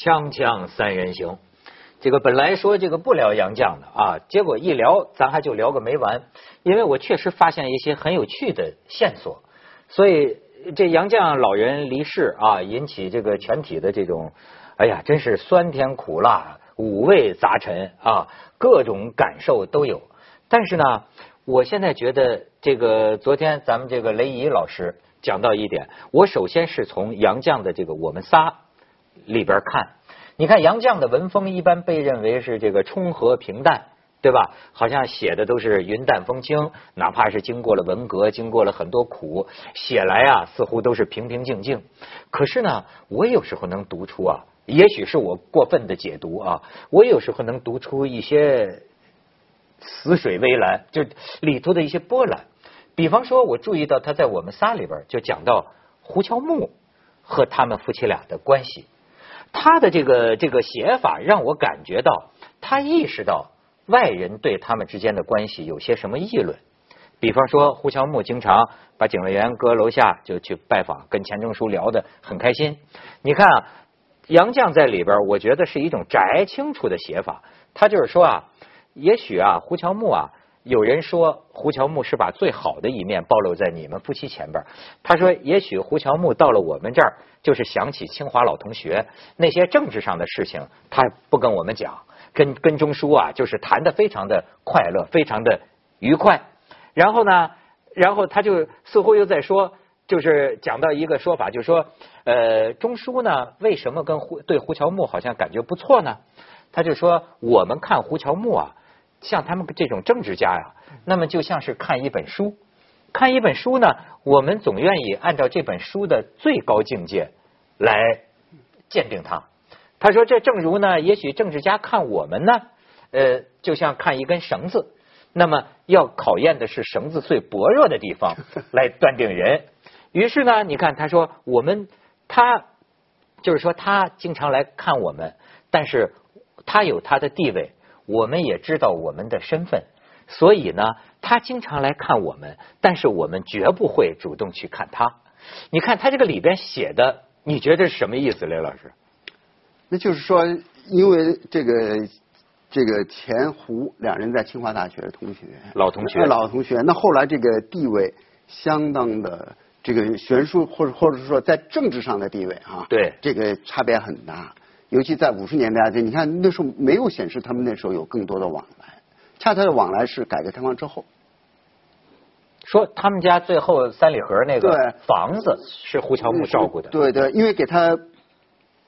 锵锵三人行，这个本来说这个不聊杨绛的啊，结果一聊咱还就聊个没完，因为我确实发现一些很有趣的线索，所以这杨绛老人离世啊，引起这个全体的这种，哎呀，真是酸甜苦辣五味杂陈啊，各种感受都有。但是呢，我现在觉得这个昨天咱们这个雷怡老师讲到一点，我首先是从杨绛的这个我们仨。里边看，你看杨绛的文风一般被认为是这个冲和平淡，对吧？好像写的都是云淡风轻，哪怕是经过了文革，经过了很多苦，写来啊似乎都是平平静静。可是呢，我有时候能读出啊，也许是我过分的解读啊，我有时候能读出一些死水微澜，就里头的一些波澜。比方说，我注意到他在我们仨里边就讲到胡乔木和他们夫妻俩的关系。他的这个这个写法让我感觉到，他意识到外人对他们之间的关系有些什么议论。比方说，胡乔木经常把警卫员搁楼下就去拜访，跟钱钟书聊得很开心。你看啊，杨绛在里边，我觉得是一种摘清楚的写法。他就是说啊，也许啊，胡乔木啊。有人说胡乔木是把最好的一面暴露在你们夫妻前边。他说，也许胡乔木到了我们这儿，就是想起清华老同学那些政治上的事情，他不跟我们讲，跟跟钟书啊，就是谈的非常的快乐，非常的愉快。然后呢，然后他就似乎又在说，就是讲到一个说法，就是说，呃，钟书呢，为什么跟胡对胡乔木好像感觉不错呢？他就说，我们看胡乔木啊。像他们这种政治家呀，那么就像是看一本书，看一本书呢，我们总愿意按照这本书的最高境界来鉴定它。他说，这正如呢，也许政治家看我们呢，呃，就像看一根绳子，那么要考验的是绳子最薄弱的地方 来断定人。于是呢，你看他说，我们他就是说他经常来看我们，但是他有他的地位。我们也知道我们的身份，所以呢，他经常来看我们，但是我们绝不会主动去看他。你看他这个里边写的，你觉得是什么意思，雷老师？那就是说，因为这个这个钱胡两人在清华大学的同学，老同学，老同学。那后来这个地位相当的这个悬殊，或者或者说在政治上的地位啊，对，这个差别很大。尤其在五十年代，这你看那时候没有显示他们那时候有更多的往来，恰恰的往来是改革开放之后。说他们家最后三里河那个房子是胡乔木照顾的。对对，因为给他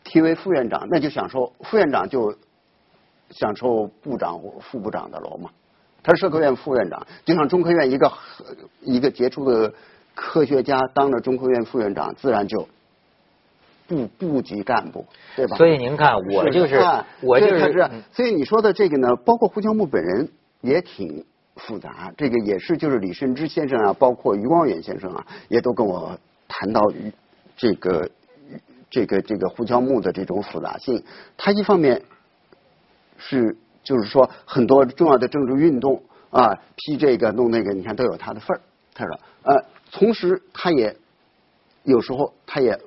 提为副院长，那就享受副院长就享受部长或副部长的楼嘛。他是社科院副院长，就像中科院一个一个杰出的科学家当了中科院副院长，自然就。部部级干部，对吧？所以您看，我就是我就是，所以你说的这个呢，包括胡乔木本人也挺复杂。这个也是，就是李慎之先生啊，包括余光远先生啊，也都跟我谈到这个这个这个胡乔木的这种复杂性。他一方面是就是说很多重要的政治运动啊，批这个弄那个，你看都有他的份儿。他说，呃，同时他也有时候他也。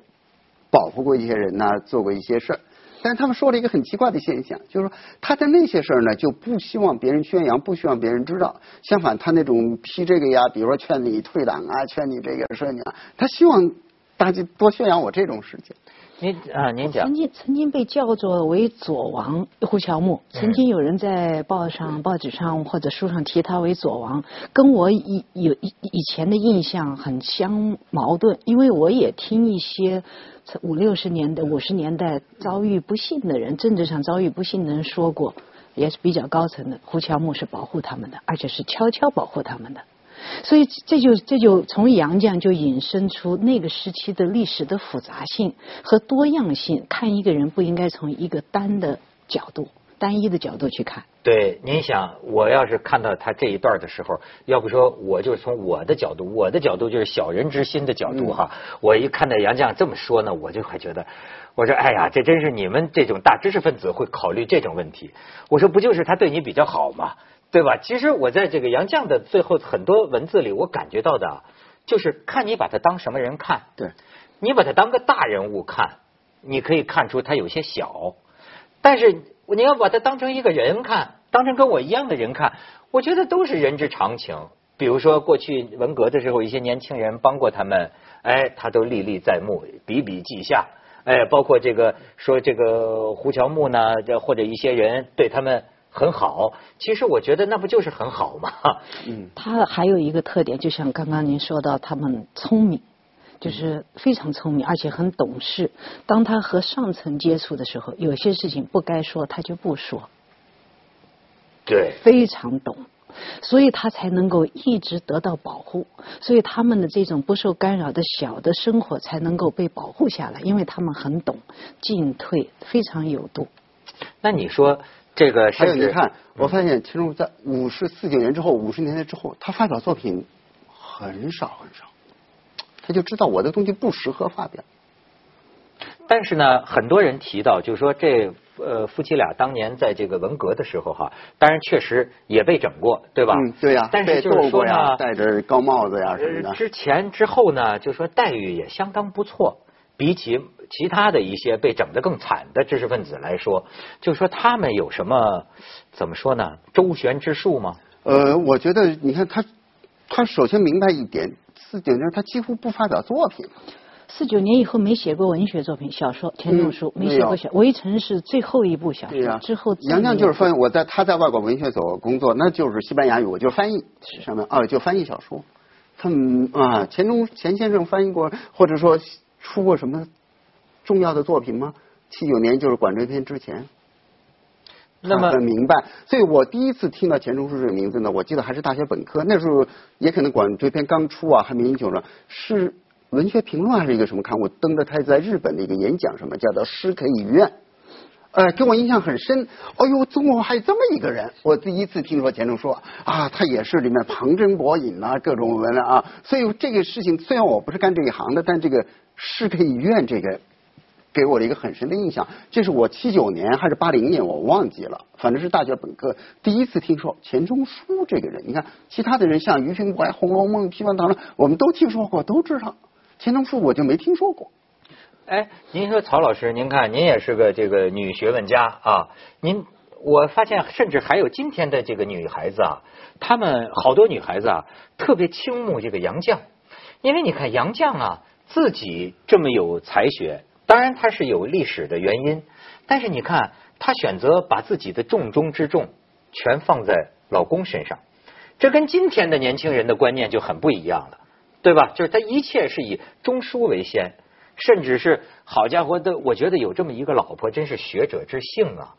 保护过一些人呢，做过一些事儿，但是他们说了一个很奇怪的现象，就是说他的那些事儿呢就不希望别人宣扬，不希望别人知道。相反，他那种批这个呀，比如说劝你退党啊，劝你这个说你啊，他希望大家多宣扬我这种事情。您啊，您讲。曾经曾经被叫做为左王胡乔木，曾经有人在报上、报纸上或者书上提他为左王，跟我以有以以前的印象很相矛盾，因为我也听一些五六十年代、五十年代遭遇不幸的人，政治上遭遇不幸的人说过，也是比较高层的，胡乔木是保护他们的，而且是悄悄保护他们的。所以这就这就从杨绛就引申出那个时期的历史的复杂性和多样性。看一个人不应该从一个单的角度、单一的角度去看。对，您想，我要是看到他这一段的时候，要不说我就从我的角度，我的角度就是小人之心的角度哈。我一看到杨绛这么说呢，我就还觉得，我说哎呀，这真是你们这种大知识分子会考虑这种问题。我说不就是他对你比较好吗？对吧？其实我在这个杨绛的最后很多文字里，我感觉到的，就是看你把他当什么人看。对，你把他当个大人物看，你可以看出他有些小，但是你要把他当成一个人看，当成跟我一样的人看，我觉得都是人之常情。比如说过去文革的时候，一些年轻人帮过他们，哎，他都历历在目，笔笔记下。哎，包括这个说这个胡乔木呢，这或者一些人对他们很好，其实我觉得那不就是很好吗？嗯，他还有一个特点，就像刚刚您说到，他们聪明，就是非常聪明，而且很懂事。当他和上层接触的时候，有些事情不该说，他就不说。对，非常懂。所以他才能够一直得到保护，所以他们的这种不受干扰的小的生活才能够被保护下来，因为他们很懂进退，非常有度。那你说这个，还有你看，我发现其中在五十四九年之后，五十年代之后，他发表作品很少很少，他就知道我的东西不适合发表。但是呢，很多人提到，就是说这。呃，夫妻俩当年在这个文革的时候哈，当然确实也被整过，对吧？嗯，对呀。但是就是说呢，戴着高帽子呀什么的。之前之后呢，就说待遇也相当不错，比起其他的一些被整得更惨的知识分子来说，就说他们有什么怎么说呢？周旋之术吗？呃，我觉得你看他，他首先明白一点，四九年他几乎不发表作品。四九年以后没写过文学作品，小说钱钟书没写过小，围城是最后一部小说。之后杨绛就是翻译，我在他在外国文学所工作，那就是西班牙语，我就翻译上面啊，就翻译小说。他们啊，钱钟钱先生翻译过，或者说出过什么重要的作品吗？七九年就是《管锥篇》之前。那么明白，所以我第一次听到钱钟书这个名字呢，我记得还是大学本科，那时候也可能《管锥篇》刚出啊，还没英雄呢，是。文学评论还是一个什么刊物登的他在日本的一个演讲，什么叫做诗可以怨，呃，给我印象很深。哎呦，中国还有这么一个人，我第一次听说钱钟书啊，他也是里面旁征博引啊，各种文啊。所以这个事情虽然我不是干这一行的，但这个诗可以怨这个给我了一个很深的印象。这是我七九年还是八零年我忘记了，反正是大学本科第一次听说钱钟书这个人。你看其他的人像余平怀《红楼梦》《披风唐》我们都听说过，都知道。钱钟书我就没听说过。哎，您说曹老师，您看您也是个这个女学问家啊。您我发现，甚至还有今天的这个女孩子啊，她们好多女孩子啊，特别倾慕这个杨绛，因为你看杨绛啊，自己这么有才学，当然他是有历史的原因，但是你看她选择把自己的重中之重全放在老公身上，这跟今天的年轻人的观念就很不一样了。对吧？就是他一切是以中书为先，甚至是好家伙的，我觉得有这么一个老婆，真是学者之幸啊！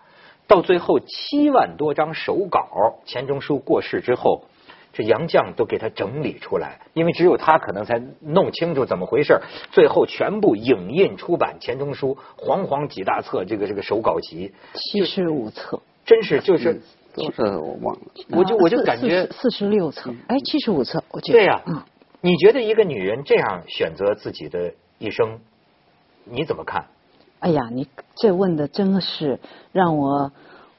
到最后七万多张手稿，钱钟书过世之后，这杨绛都给他整理出来，因为只有他可能才弄清楚怎么回事最后全部影印出版，钱钟书煌煌几大册，这个这个手稿集七十五册，真是就是多少我忘了，我就我就感觉四十六册，哎，七十五册，我觉得对呀，嗯。你觉得一个女人这样选择自己的一生，你怎么看？哎呀，你这问的真是让我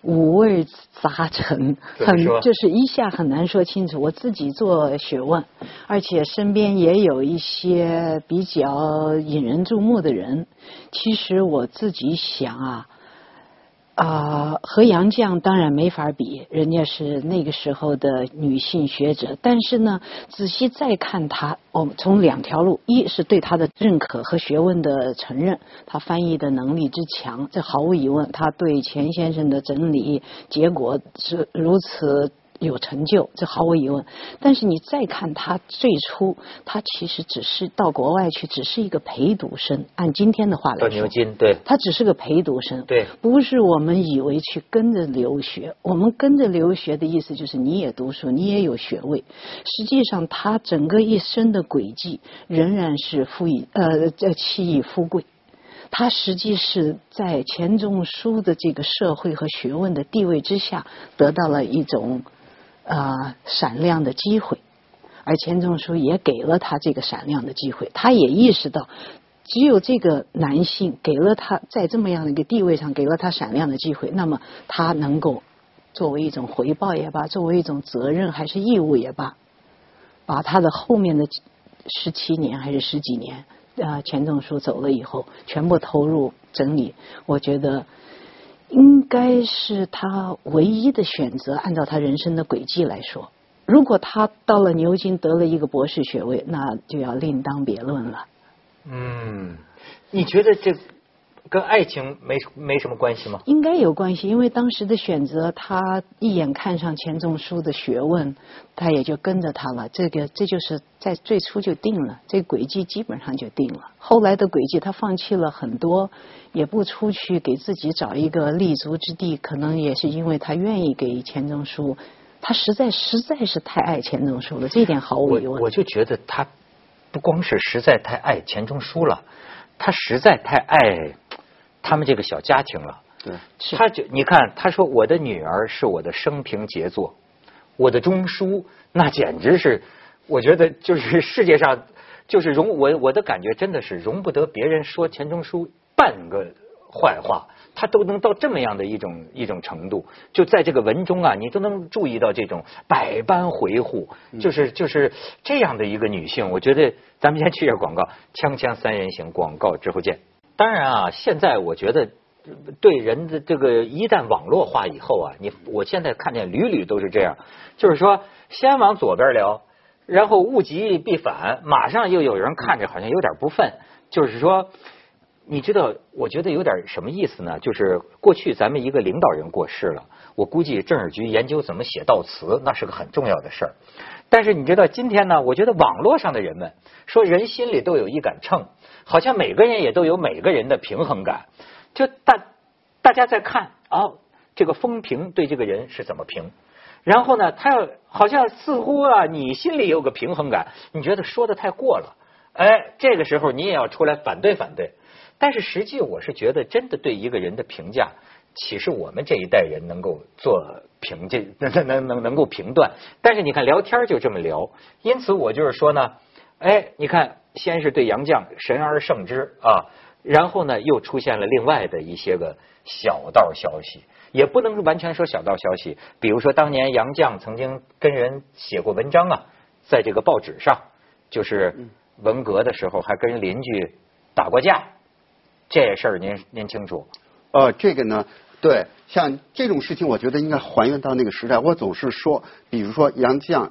五味杂陈，很就是一下很难说清楚。我自己做学问，而且身边也有一些比较引人注目的人。其实我自己想啊。啊，和杨绛当然没法比，人家是那个时候的女性学者。但是呢，仔细再看她，我们从两条路：一是对她的认可和学问的承认，她翻译的能力之强，这毫无疑问。她对钱先生的整理结果是如此。有成就，这毫无疑问。但是你再看他最初，他其实只是到国外去，只是一个陪读生。按今天的话来说，牛津对，他只是个陪读生，对，不是我们以为去跟着留学。我们跟着留学的意思就是你也读书，你也有学位。实际上，他整个一生的轨迹仍然是富以呃呃弃以富贵。他实际是在钱钟书的这个社会和学问的地位之下，得到了一种。啊，闪亮的机会，而钱钟书也给了他这个闪亮的机会。他也意识到，只有这个男性给了他在这么样的一个地位上给了他闪亮的机会，那么他能够作为一种回报也罢，作为一种责任还是义务也罢，把他的后面的十七年还是十几年啊钱钟书走了以后，全部投入整理，我觉得应该是他唯一的选择。按照他人生的轨迹来说，如果他到了牛津得了一个博士学位，那就要另当别论了。嗯，你觉得这跟爱情没没什么关系吗？应该有关系，因为当时的选择，他一眼看上钱钟书的学问，他也就跟着他了。这个这就是在最初就定了，这轨迹基本上就定了。后来的轨迹，他放弃了很多，也不出去给自己找一个立足之地，可能也是因为他愿意给钱钟书，他实在实在是太爱钱钟书了，这一点毫无疑问。我我就觉得他不光是实在太爱钱钟书了，他实在太爱他们这个小家庭了。对，他就你看，他说我的女儿是我的生平杰作，我的中书那简直是，我觉得就是世界上就是容我我的感觉真的是容不得别人说钱钟书半个坏话，他都能到这么样的一种一种程度，就在这个文中啊，你都能注意到这种百般回护，就是就是这样的一个女性，我觉得咱们先去一下广告，锵锵三人行广告之后见。当然啊，现在我觉得对人的这个一旦网络化以后啊，你我现在看见屡屡都是这样，就是说先往左边聊，然后物极必反，马上又有人看着好像有点不忿，就是说。你知道，我觉得有点什么意思呢？就是过去咱们一个领导人过世了，我估计政治局研究怎么写悼词，那是个很重要的事儿。但是你知道，今天呢，我觉得网络上的人们说人心里都有一杆秤，好像每个人也都有每个人的平衡感。就大大家在看啊，这个风评对这个人是怎么评？然后呢，他要好像似乎啊，你心里有个平衡感，你觉得说的太过了，哎，这个时候你也要出来反对反对。但是实际我是觉得，真的对一个人的评价，岂是我们这一代人能够做评价、能能能能够评断？但是你看聊天就这么聊，因此我就是说呢，哎，你看，先是对杨绛神而胜之啊，然后呢又出现了另外的一些个小道消息，也不能完全说小道消息，比如说当年杨绛曾经跟人写过文章啊，在这个报纸上，就是文革的时候还跟邻居打过架。这事儿您您清楚？呃，这个呢，对，像这种事情，我觉得应该还原到那个时代。我总是说，比如说杨绛，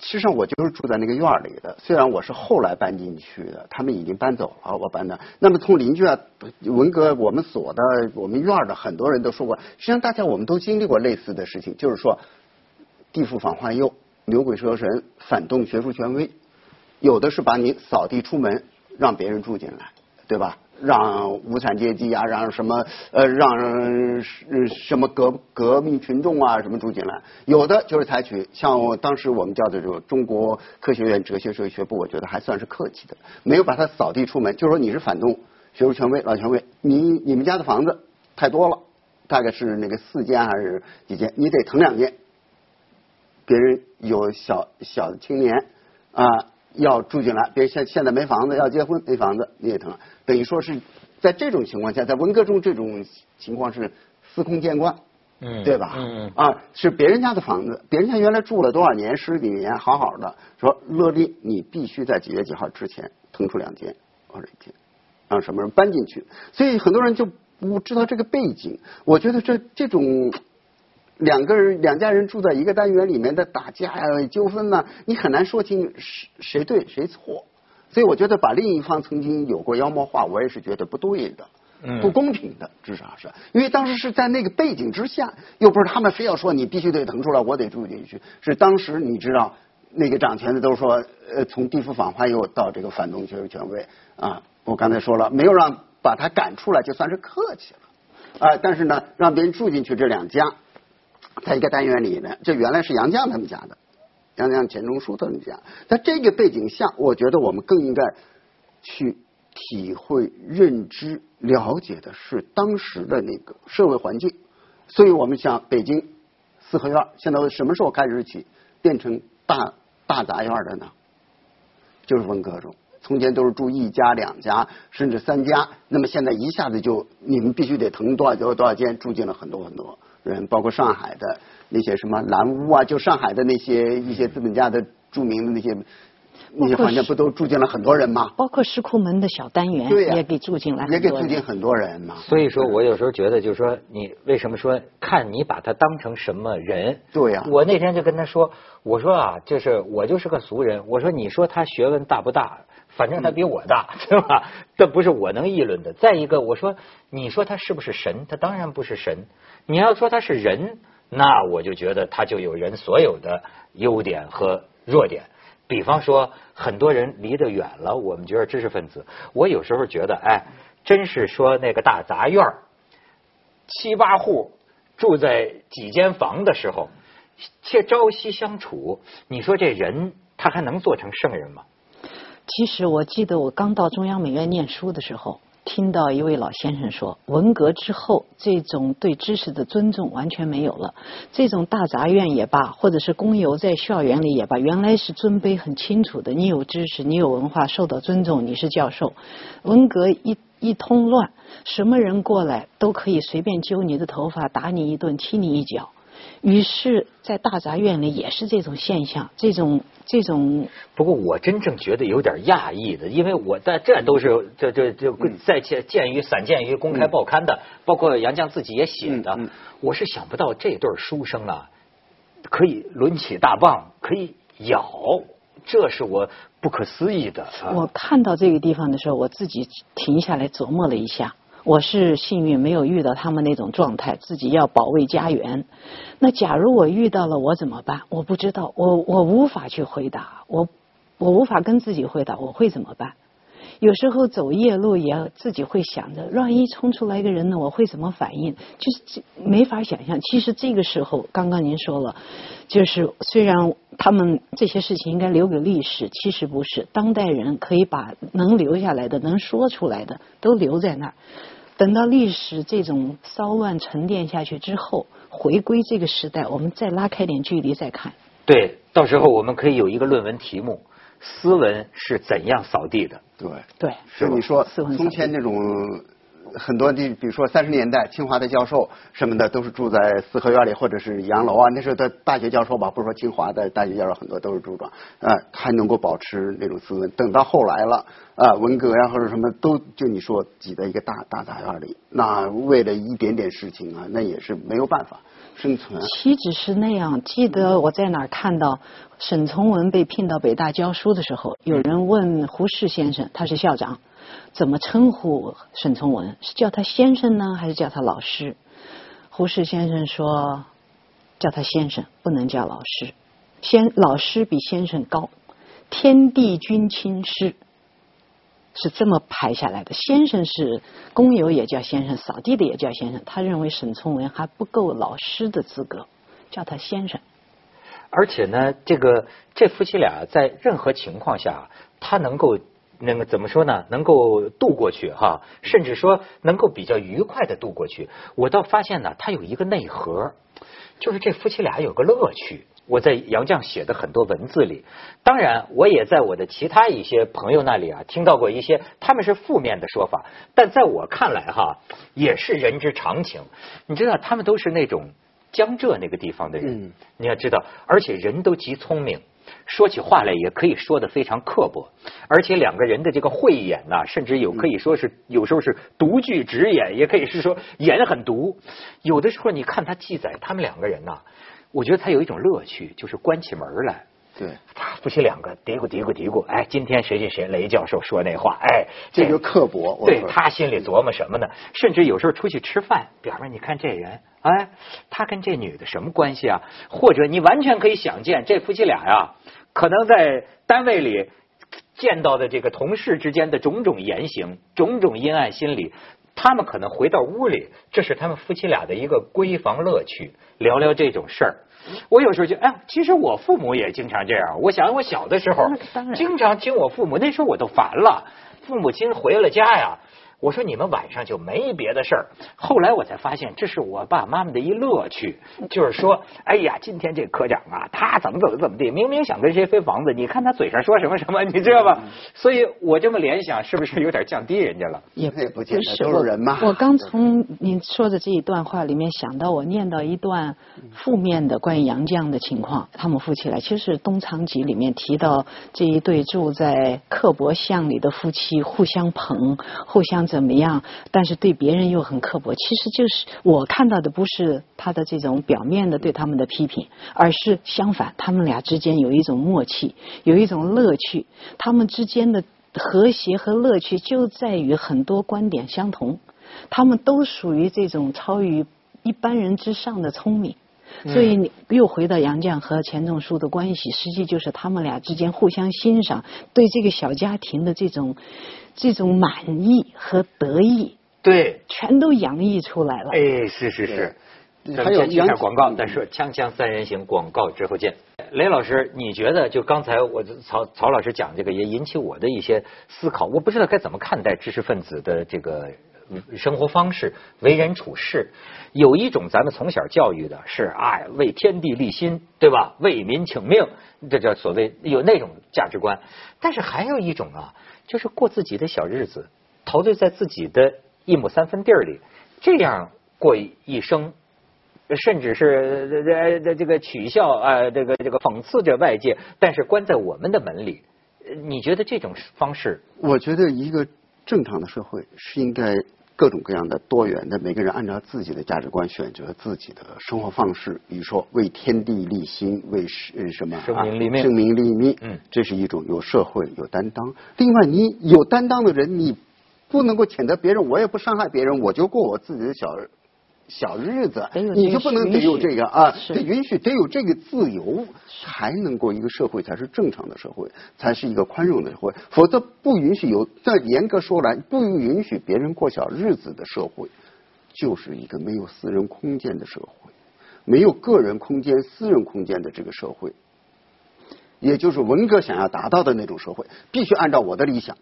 实际上我就是住在那个院儿里的，虽然我是后来搬进去的，他们已经搬走了，我搬的。那么从邻居啊，文革我们所的我们院儿的很多人都说过，实际上大家我们都经历过类似的事情，就是说地富反坏右，牛鬼蛇神，反动学术权威，有的是把你扫地出门，让别人住进来，对吧？让无产阶级啊，让什么呃，让什么革革命群众啊，什么住进来？有的就是采取像我当时我们叫的这个中国科学院哲学社会学部，我觉得还算是客气的，没有把他扫地出门。就是说你是反动学术权威老权威，你你们家的房子太多了，大概是那个四间还是几间，你得腾两间。别人有小小青年啊。要住进来，别现现在没房子，要结婚没房子，你也疼。等于说是在这种情况下，在文革中这种情况是司空见惯，嗯，对吧？嗯啊，是别人家的房子，别人家原来住了多少年，十几年，好好的，说勒令你必须在几月几号之前腾出两间或者一间，让什么人搬进去。所以很多人就不知道这个背景。我觉得这这种。两个人两家人住在一个单元里面的打架呀纠纷呢，你很难说清谁谁对谁错，所以我觉得把另一方曾经有过妖魔化，我也是觉得不对的，不公平的，至少是。因为当时是在那个背景之下，又不是他们非要说你必须得腾出来，我得住进去，是当时你知道那个掌权的都说，呃，从地府反坏右到这个反动学术权威啊，我刚才说了，没有让把他赶出来就算是客气了。啊，但是呢，让别人住进去这两家。在一个单元里呢，这原来是杨绛他们家的，杨绛、钱钟书他们家。在这个背景下，我觉得我们更应该去体会、认知、了解的是当时的那个社会环境。所以我们想北京四合院，现在什么时候开始起变成大大杂院的呢？就是文革中，从前都是住一家、两家，甚至三家，那么现在一下子就你们必须得腾多少多多少间，住进了很多很多。人包括上海的那些什么蓝屋啊，就上海的那些一些资本家的著名的那些那些房间不都住进了很多人吗？包括石库门的小单元也给住进来也给住进很多人嘛。所以说我有时候觉得，就是说，你为什么说看你把他当成什么人？对呀我那天就跟他说，我说啊，就是我就是个俗人。我说你说他学问大不大？反正他比我大，对吧？这不是我能议论的。再一个，我说你说他是不是神？他当然不是神。你要说他是人，那我就觉得他就有人所有的优点和弱点。比方说，很多人离得远了，我们觉得知识分子。我有时候觉得，哎，真是说那个大杂院儿七八户住在几间房的时候，且朝夕相处，你说这人他还能做成圣人吗？其实我记得我刚到中央美院念书的时候，听到一位老先生说，文革之后，这种对知识的尊重完全没有了。这种大杂院也罢，或者是公游在校园里也罢，原来是尊卑很清楚的。你有知识，你有文化，受到尊重，你是教授。文革一一通乱，什么人过来都可以随便揪你的头发，打你一顿，踢你一脚。于是，在大杂院里也是这种现象，这种这种不过我真正觉得有点讶异的，因为我在这都是这这这在见见于散见于公开报刊的，包括杨绛自己也写的，嗯嗯我是想不到这对书生啊，可以抡起大棒，可以咬，这是我不可思议的。啊我看到这个地方的时候，我自己停下来琢磨了一下。我是幸运没有遇到他们那种状态，自己要保卫家园。那假如我遇到了，我怎么办？我不知道，我我无法去回答，我我无法跟自己回答，我会怎么办？有时候走夜路也要自己会想着，万一冲出来一个人呢，我会怎么反应？就是这没法想象。其实这个时候，刚刚您说了，就是虽然他们这些事情应该留给历史，其实不是。当代人可以把能留下来的、能说出来的都留在那儿。等到历史这种骚乱沉淀下去之后，回归这个时代，我们再拉开点距离再看。对，到时候我们可以有一个论文题目：斯文是怎样扫地的？对，对，是你说斯文从前那种很多地，比如说三十年代清华的教授什么的，都是住在四合院里或者是洋楼啊。那时候的大学教授吧，不是说清华的大学教授很多都是住庄，呃，还能够保持那种斯文。等到后来了，啊、文革呀或者什么都就你说挤在一个大大杂院里，那为了一点点事情啊，那也是没有办法生存。岂止是那样？记得我在哪儿看到沈从文被聘到北大教书的时候，有人问胡适先生，他是校长，怎么称呼沈从文？是叫他先生呢，还是叫他老师？胡适先生说，叫他先生，不能叫老师。先老师比先生高，天地君亲师。是这么排下来的。先生是工友也叫先生，扫地的也叫先生。他认为沈从文还不够老师的资格，叫他先生。而且呢，这个这夫妻俩在任何情况下，他能够那个怎么说呢？能够度过去哈，甚至说能够比较愉快的度过去。我倒发现呢，他有一个内核，就是这夫妻俩有个乐趣。我在杨绛写的很多文字里，当然我也在我的其他一些朋友那里啊听到过一些他们是负面的说法，但在我看来哈，也是人之常情。你知道，他们都是那种江浙那个地方的人，嗯你要知道，而且人都极聪明。说起话来也可以说的非常刻薄，而且两个人的这个慧眼呐、甚至有可以说是有时候是独具直眼，也可以是说眼很毒。有的时候你看他记载他们两个人呐、我觉得他有一种乐趣，就是关起门来，对，他夫妻两个嘀咕嘀咕嘀咕，哎，今天谁谁谁雷教授说那话，哎，这就刻薄。对他心里琢磨什么呢？甚至有时候出去吃饭，表面你看这人，哎，他跟这女的什么关系啊？或者你完全可以想见，这夫妻俩呀，可能在单位里见到的这个同事之间的种种言行、种种阴暗心理。他们可能回到屋里，这是他们夫妻俩的一个闺房乐趣，聊聊这种事儿。我有时候就哎，其实我父母也经常这样。我想我小的时候经常听我父母，那时候我都烦了。父母亲回了家呀，我说你们晚上就没别的事儿。后来我才发现，这是我爸妈妈的一乐趣，就是说，哎呀，今天这科长啊，他怎么怎么怎么地，明明想跟谁分房子，你看他嘴上说什么什么，你知道吧？所以我这么联想，是不是有点降低人家了？也不见得是都是人嘛我我刚从您说的这一段话里面想到，我念到一段负面的关于杨绛的情况，他们夫妻俩，其实是《东昌集》里面提到这一对住在刻薄巷里的夫妻，互相捧，互相怎么样，但是对别人又很刻薄。其实就是我看到的不是他的这种表面的对他们的批评，而是相反，他们俩之间有一种默契，有一种乐趣，他们之间的和谐和乐趣就在于很多观点相同，他们都属于这种超于一般人之上的聪明。所以你又回到杨绛和钱钟书的关系，实际就是他们俩之间互相欣赏，对这个小家庭的这种这种满意和得意，对，全都洋溢出来了。哎，是是是。咱还有一下杨广告，再说《锵锵三人行》广告之后见。雷老师，你觉得就刚才我曹曹老师讲这个，也引起我的一些思考。我不知道该怎么看待知识分子的这个嗯生活方式、为人处事。有一种咱们从小教育的是哎，为天地立心，对吧？为民请命，这叫所谓有那种价值观。但是还有一种啊，就是过自己的小日子，陶醉在自己的一亩三分地儿里，这样过一生。甚至是这这这个取笑啊，这个这个讽刺着外界，但是关在我们的门里。你觉得这种方式？我觉得一个正常的社会是应该各种各样的多元的，每个人按照自己的价值观选择自己的生活方式。比如说为天地立心，为是呃什么生民立命啊生民立命，嗯这是一种有社会有担当。另外，你有担当的人，你不能够谴责别人，我也不伤害别人，我就过我自己的小小日子，你就不能得有这个啊，得允许得有这个自由，才能够一个社会才是正常的社会，才是一个宽容的社会。否则不允许有，再严格说来，不允许别人过小日子的社会，就是一个没有私人空间的社会，没有个人空间、私人空间的这个社会，也就是文革想要达到的那种社会，必须按照我的理想。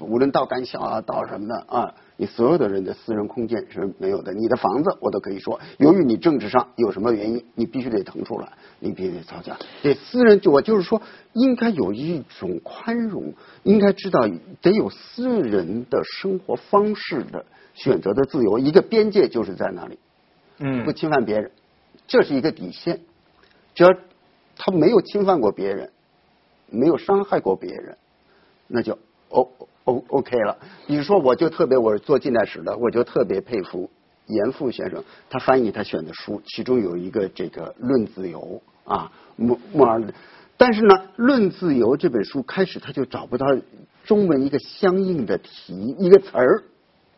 无论到干校啊，到什么的啊，你所有的人的私人空间是没有的。你的房子我都可以说，由于你政治上有什么原因，你必须得腾出来，你必须得造假。对私人，就我就是说，应该有一种宽容，应该知道得有私人的生活方式的选择的自由，一个边界就是在那里，嗯不侵犯别人，这是一个底线。只要他没有侵犯过别人，没有伤害过别人，那就 O O OK 了。比如说，我就特别我是做近代史的，我就特别佩服严复先生，他翻译他选的书，其中有一个这个《论自由》啊，莫莫尔。但是呢，《论自由》这本书开始他就找不到中文一个相应的题一个词儿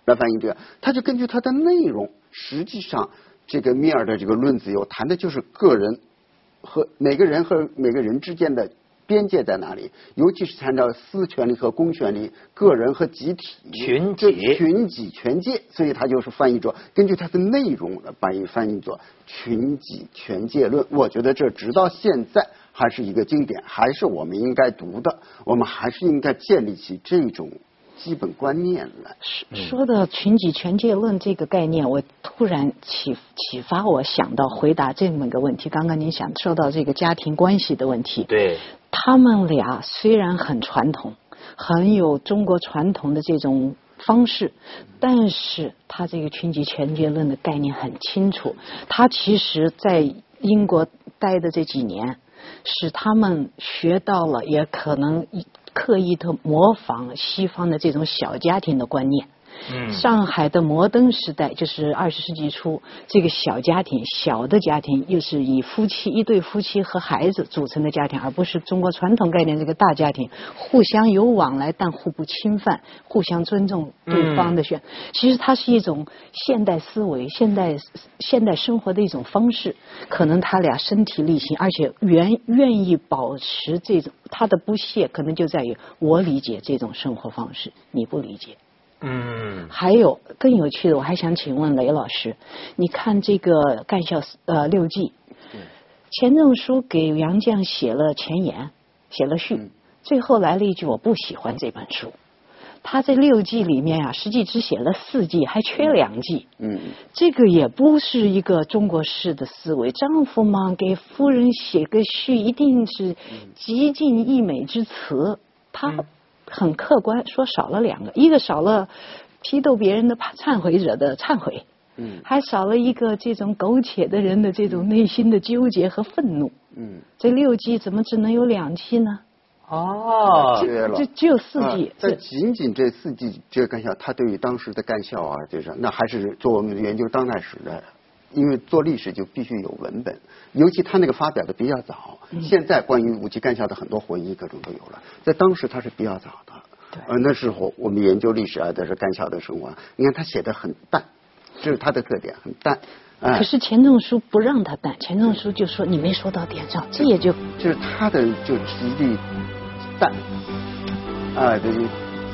来翻译这个，他就根据它的内容，实际上这个米尔的这个《论自由》谈的就是个人和每个人和每个人之间的边界在哪里，尤其是参照私权利和公权利、个人和集体、群这体群己权界，所以它就是翻译作根据它的内容来翻译翻译作群己权界论。我觉得这直到现在还是一个经典，还是我们应该读的，我们还是应该建立起这种基本观念来。说到群己权界论这个概念，我突然启启发我想到回答这么一个问题。刚刚您想说到这个家庭关系的问题，对，他们俩虽然很传统，很有中国传统的这种方式，但是他这个群集全结论的概念很清楚。他其实在英国待的这几年，使他们学到了，也可能刻意的模仿西方的这种小家庭的观念。嗯上海的摩登时代就是二十世纪初，这个小家庭、小的家庭又是以夫妻一对夫妻和孩子组成的家庭，而不是中国传统概念这个大家庭，互相有往来但互不侵犯，互相尊重对方的选。其实它是一种现代思维、现代现代生活的一种方式。可能他俩身体力行，而且愿愿意保持这种他的不屑，可能就在于我理解这种生活方式，你不理解。嗯还有更有趣的，我还想请问雷老师，你看这个《干校呃六记》，钱钟书给杨绛写了前言，写了序，最后来了一句我不喜欢这本书。他这六记里面啊，实际只写了四季，还缺两季。嗯，这个也不是一个中国式的思维。丈夫嘛，给夫人写个序，一定是极尽溢美之词。他很客观，说少了两个，一个少了批斗别人的忏悔者的忏悔，嗯还少了一个这种苟且的人的这种内心的纠结和愤怒。嗯，这六季怎么只能有两纪呢？哦，缺了这只有四啊季，但这仅仅这四季这个干校，他对于当时的干校啊，就是那还是做我们研究当代史的，因为做历史就必须有文本，尤其他那个发表的比较早。嗯现在关于五级干校的很多回忆各种都有了，在当时他是比较早的。对呃，那时候我们研究历史啊，都是干校的生活，你看他写的很淡，这是他的特点，很淡。哎可是钱钟书不让他淡，钱钟书就说你没说到点上，这也就就是他的就极力淡，啊，对，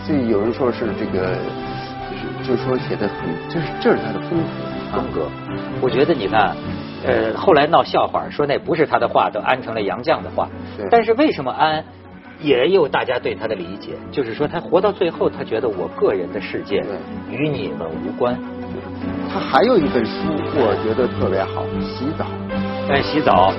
所以有人说是这个，就是就是说写的很，就是这是他的风格风格。我觉得你看，呃，后来闹笑话说那不是他的话，都安成了杨绛的话对。但是为什么安？也有大家对他的理解，就是说他活到最后，他觉得我个人的世界与你们无关。他还有一本书，我觉得特别好，《洗澡》。哎，洗澡